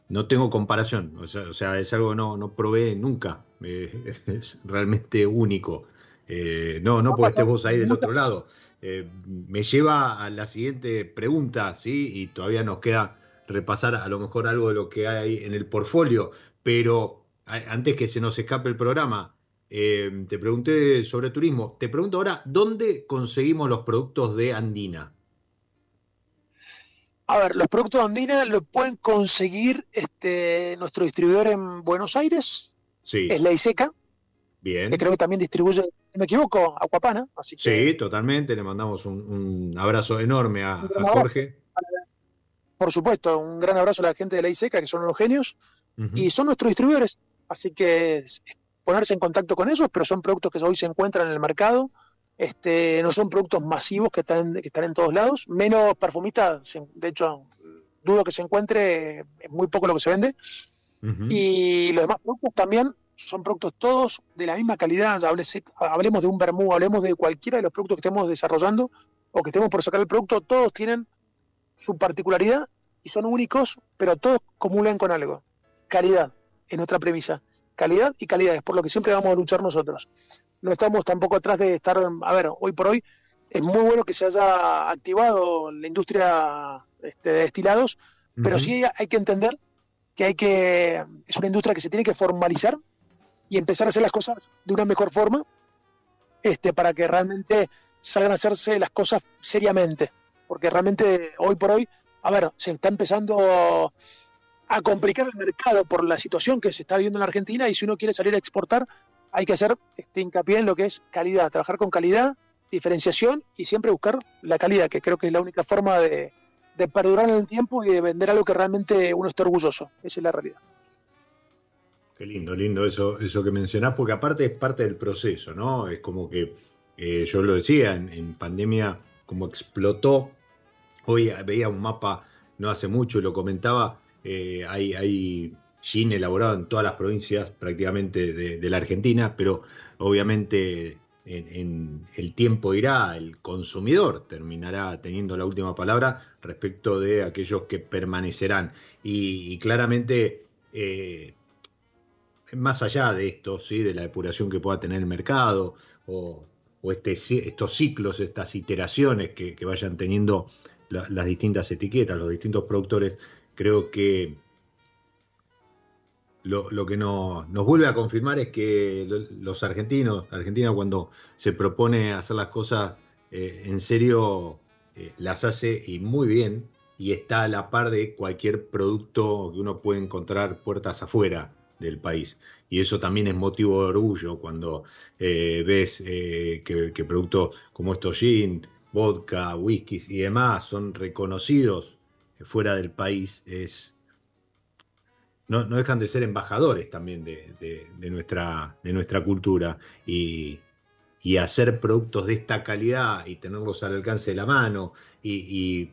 no tengo comparación. O sea, es algo que no, no probé nunca. Eh, es realmente único. Eh, no, no porque estés vos ahí del otro lado. Eh, me lleva a la siguiente pregunta, ¿sí? Y todavía nos queda repasar a lo mejor algo de lo que hay en el portfolio, pero antes que se nos escape el programa, eh, te pregunté sobre turismo. Te pregunto ahora, ¿dónde conseguimos los productos de Andina? A ver, los productos de Andina los pueden conseguir este, nuestro distribuidor en Buenos Aires, sí. es la ISECA, Bien. que creo que también distribuye, me equivoco, Acuapana. Así Sí, totalmente, le mandamos un, abrazo enorme a, Jorge. Por supuesto, un gran abrazo a la gente de la ISECA, que son los genios, y son nuestros distribuidores, así que ponerse en contacto con ellos, pero son productos que hoy se encuentran en el mercado, este, no son productos masivos que están, que están en todos lados, menos perfumistas, de hecho, dudo que se encuentre, es muy poco lo que se vende, y los demás productos también son productos todos de la misma calidad, hablemos de un vermú, hablemos de cualquiera de los productos que estemos desarrollando o que estemos por sacar el producto, todos tienen su particularidad y son únicos, pero todos comulgan con algo. Calidad, es nuestra premisa. Calidad y calidad, es por lo que siempre vamos a luchar nosotros. No estamos tampoco atrás de estar, a ver, hoy por hoy es muy bueno que se haya activado la industria este, de destilados, pero sí hay que entender que hay que, es una industria que se tiene que formalizar y empezar a hacer las cosas de una mejor forma este, para que realmente salgan a hacerse las cosas seriamente. Porque realmente hoy por hoy, a ver, se está empezando a complicar el mercado por la situación que se está viviendo en Argentina y si uno quiere salir a exportar hay que hacer este hincapié en lo que es calidad, trabajar con calidad, diferenciación y siempre buscar la calidad, que creo que es la única forma de, de perdurar en el tiempo y de vender algo que realmente uno esté orgulloso. Esa es la realidad. Qué lindo, lindo eso, eso que mencionás, porque aparte es parte del proceso, ¿no? Es como que, eh, yo lo decía, en, pandemia, como explotó, hoy veía un mapa no hace mucho y lo comentaba, eh, hay, hay gin elaborado en todas las provincias prácticamente de, la Argentina, pero obviamente en, el tiempo irá, el consumidor terminará teniendo la última palabra respecto de aquellos que permanecerán. Y, claramente eh, más allá de esto, ¿sí? de la depuración que pueda tener el mercado o, este, estos ciclos, estas iteraciones que, vayan teniendo las distintas etiquetas, los distintos productores, creo que lo, que nos vuelve a confirmar es que los argentinos, Argentina cuando se propone hacer las cosas eh, en serio, eh, las hace y muy bien y está a la par de cualquier producto que uno puede encontrar puertas afuera del país. Y eso también es motivo de orgullo cuando eh, ves eh, que, productos como estos gin, vodka, whiskies y demás son reconocidos fuera del país. Es, no, dejan de ser embajadores también de, nuestra, de nuestra cultura. Y, hacer productos de esta calidad y tenerlos al alcance de la mano y,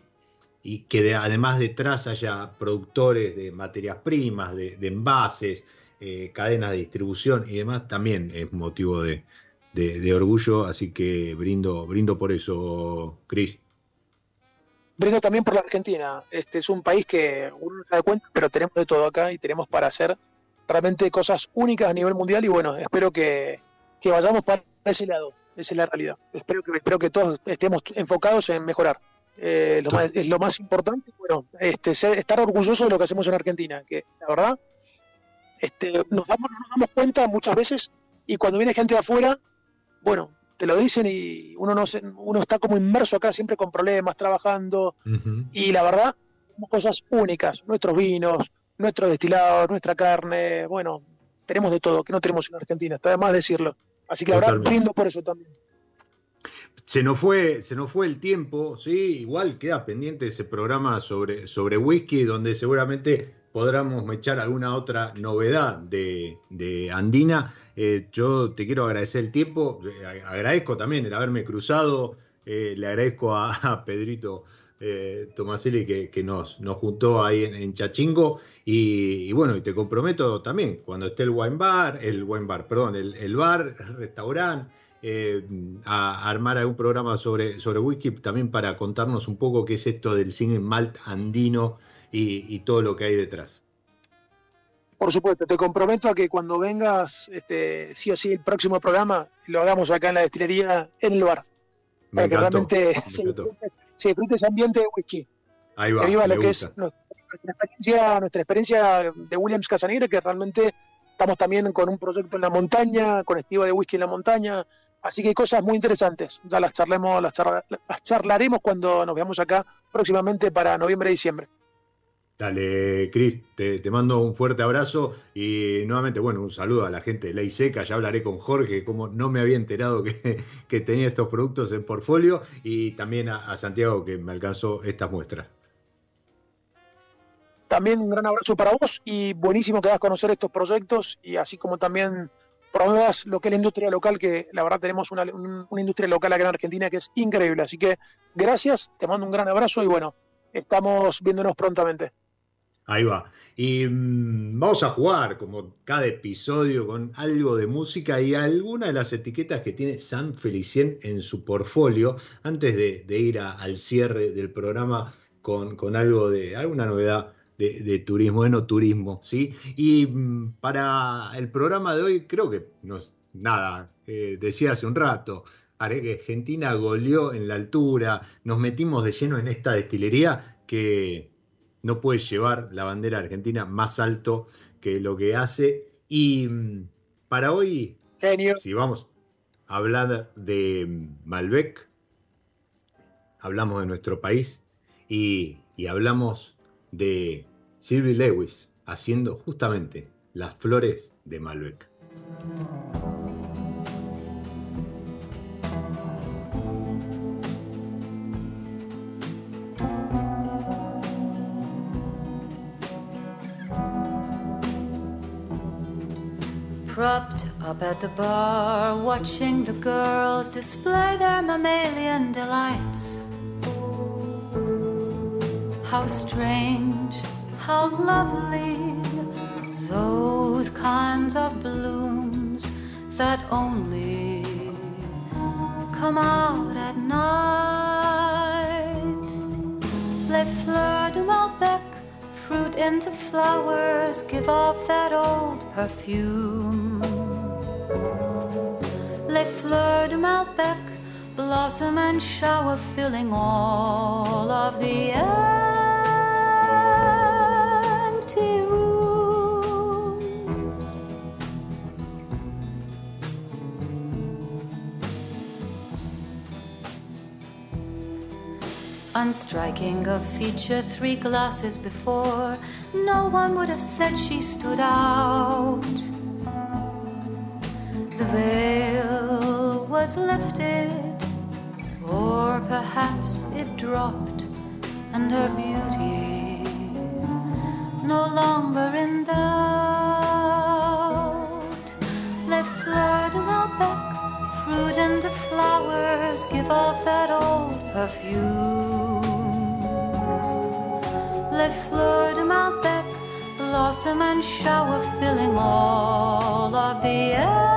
que además detrás haya productores de materias primas, de envases, eh, cadenas de distribución y demás, también es motivo de, orgullo, así que brindo, brindo por eso, Cris. Brindo también por la Argentina. Este es un país que uno no se da cuenta, pero tenemos de todo acá y tenemos para hacer realmente cosas únicas a nivel mundial y bueno, espero que, vayamos para ese lado, esa es la realidad. Espero que, espero que todos estemos enfocados en mejorar. Eh, es lo más importante, bueno, este, estar orgulloso de lo que hacemos en Argentina, que la verdad este, nos, damos, nos damos cuenta muchas veces y cuando viene gente de afuera, bueno, te lo dicen y uno no uno está como inmerso acá siempre con problemas, trabajando y la verdad, tenemos cosas únicas, nuestros vinos, nuestros destilados, nuestra carne, bueno, tenemos de todo, que no tenemos en Argentina, está de más decirlo. Así que ahora brindo por eso también. Se nos fue, se nos fue el tiempo, sí, igual queda pendiente ese programa sobre, sobre whisky, donde seguramente podamos echar alguna otra novedad de, Andina. Eh, yo te quiero agradecer el tiempo, eh, agradezco también el haberme cruzado, eh, le agradezco a, Pedrito Tomaselli que, nos, nos, juntó ahí en, Chachingo y, bueno, y te comprometo también, cuando esté el wine bar, el wine bar, perdón, el, bar, el restaurante, a, armar algún programa sobre, sobre whisky también para contarnos un poco qué es esto del cine malt andino y, todo lo que hay detrás. Por supuesto, te comprometo a que cuando vengas, este, sí o sí, el próximo programa lo hagamos acá en la destilería, en el bar. para que realmente se, disfrute, ese ambiente de whisky. Ahí va. Lo que es nuestra experiencia, nuestra experiencia de Williams Casanegra, que realmente estamos también con un proyecto en la montaña, con estiva de whisky en la montaña. Así que hay cosas muy interesantes. Ya las charlemos, las, las charlaremos cuando nos veamos acá próximamente para noviembre y diciembre. Dale, Cris, te, mando un fuerte abrazo y nuevamente, bueno, un saludo a la gente de Ley Seca. Ya hablaré con Jorge, como no me había enterado que, tenía estos productos en portfolio, y también a, Santiago, que me alcanzó estas muestras. También un gran abrazo para vos y buenísimo que vas a conocer estos proyectos y así como también promuevas lo que es la industria local, que la verdad tenemos una, una industria local acá en Argentina que es increíble. Así que gracias, te mando un gran abrazo y bueno, estamos viéndonos prontamente. Ahí va. Y mm, vamos a jugar, como cada episodio, con algo de música y alguna de las etiquetas que tiene San Felicien en su portfolio, antes de, ir al cierre del programa con, algo de alguna novedad de, turismo, de no turismo, ¿sí? Y mm, para el programa de hoy, creo que nos, nada, eh, decía hace un rato, Argentina goleó en la altura, nos metimos de lleno en esta destilería que no puede llevar la bandera argentina más alto que lo que hace. Y mm, para hoy, si vamos a hablar de mm, Malbec, hablamos de nuestro país y, y hablamos de Sylvie Lewis haciendo justamente las flores de Malbec. propped up at the bar, watching the girls display their mammalian delights. How strange, how lovely, those kinds of blooms that only come out at night. Les fleurs de Malbec fruit into flowers, give off that old perfume. Les fleurs de Malbec blossom and shower, filling all of the empty On of feature three glasses before, no one would have said she stood out. The veil was lifted, or perhaps it dropped, and her beauty no longer in doubt. Les fleurs de Malbec, fruit and flowers give off that old perfume. Les fleurs de Malbec blossom and shower, filling all of the air.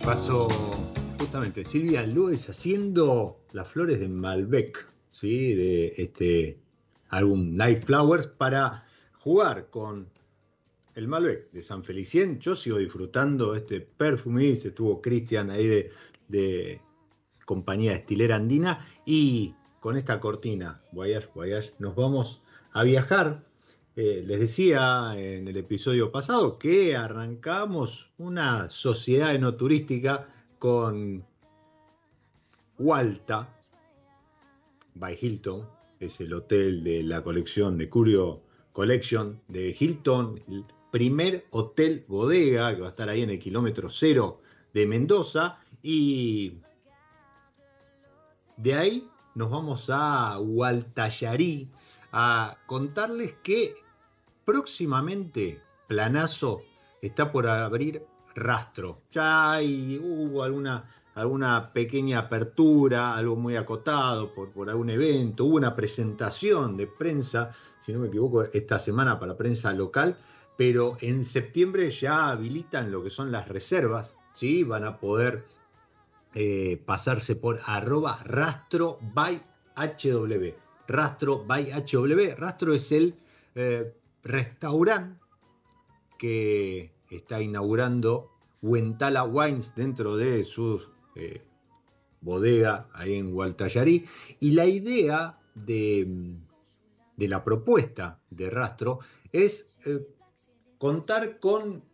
Pasó justamente Silvia López haciendo las flores de Malbec, ¿sí? de este álbum Night Flowers, para jugar con el Malbec de San Felicien. Yo sigo disfrutando este perfume, se tuvo Cristian ahí de, de compañía estilera andina y con esta cortina, Voyage, Voyage, nos vamos a viajar eh, les decía en el episodio pasado que arrancamos una sociedad enoturística con Walta by Hilton, es el hotel de la colección de Curio Collection de Hilton, el primer hotel bodega que va a estar ahí en el kilómetro cero de Mendoza y de ahí nos vamos a Hualtayarí a contarles que próximamente Planazo está por abrir rastro. Ya hay, hubo alguna, alguna pequeña apertura, algo muy acotado por, algún evento, hubo una presentación de prensa, si no me equivoco, esta semana para prensa local, pero en septiembre ya habilitan lo que son las reservas, ¿sí? van a poder eh, pasarse por arroba rastro by. Rastro by. Rastro es el eh, restaurante que está inaugurando Huentala Wines dentro de su eh, bodega ahí en Hualtayarí. Y la idea de, de, la propuesta de Rastro es contar con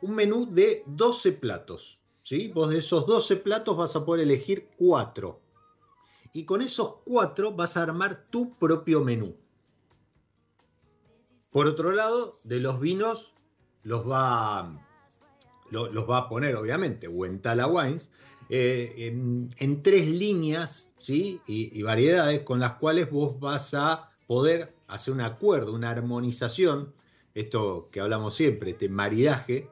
un menú de 12 platos. Vos de esos 12 platos vas a poder elegir 4. Y con esos 4 vas a armar tu propio menú. Por otro lado, de los vinos los va, los va a poner, obviamente, Huentala Wines, eh, en, tres líneas ¿sí? Y, variedades con las cuales vos vas a poder hacer un acuerdo, una armonización, esto que hablamos siempre, este maridaje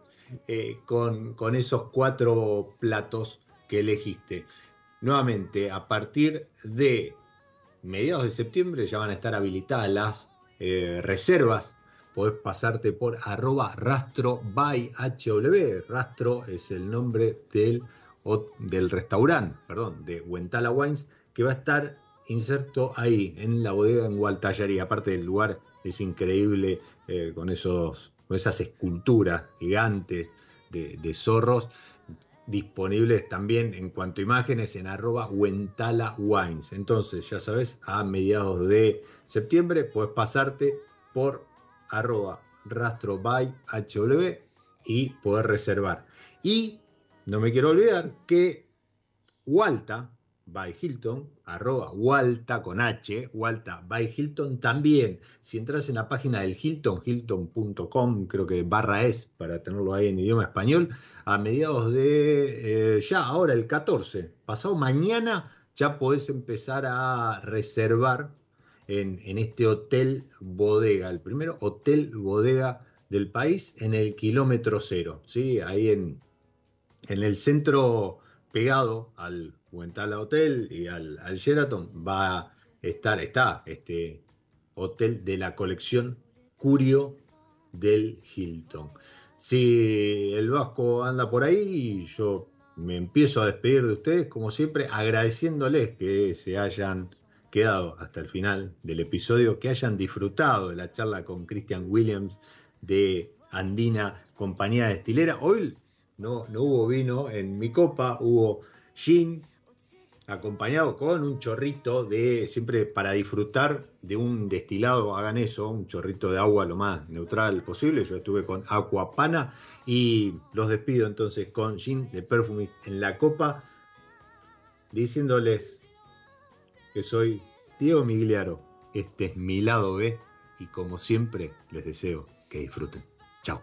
eh, con, esos cuatro platos que elegiste. Nuevamente, a partir de mediados de septiembre ya van a estar habilitadas las eh, reservas. Podés pasarte por arroba rastro by HW. Rastro es el nombre del, del restaurante, perdón, de Huentala Wines, que va a estar inserto ahí en la bodega en Gualtallarí. Aparte del lugar es increíble eh, con esos esas esculturas gigantes de, zorros disponibles también en cuanto a imágenes en arroba Wentala Wines. Entonces, ya sabes, a mediados de septiembre puedes pasarte por arroba rastro by HW y poder reservar. Y no me quiero olvidar que Walta, by Hilton, arroba Walta con H, Walta by Hilton también. Si entras en la página del Hilton, hilton.com, creo que barra es para tenerlo ahí en idioma español, a mediados de, eh, ya ahora el 14, pasado mañana, ya podés empezar a reservar en, este hotel bodega, el primero hotel bodega del país en el kilómetro cero, ¿sí? ahí en, en el centro pegado al Huentala Hotel y al, Sheraton va a estar, está este hotel de la colección Curio del Hilton. Si el Vasco anda por ahí, yo me empiezo a despedir de ustedes, como siempre, agradeciéndoles que se hayan quedado hasta el final del episodio, que hayan disfrutado de la charla con Christian Williams de Andina Compañía Destilera. Hoy no, no hubo vino en mi copa, hubo gin acompañado con un chorrito de, siempre para disfrutar de un destilado, hagan eso, un chorrito de agua lo más neutral posible. Yo estuve con Aquapana y los despido entonces con gin de Perfumist en la copa, diciéndoles que soy Diego Migliaro, este es mi lado B y como siempre les deseo que disfruten. Chao.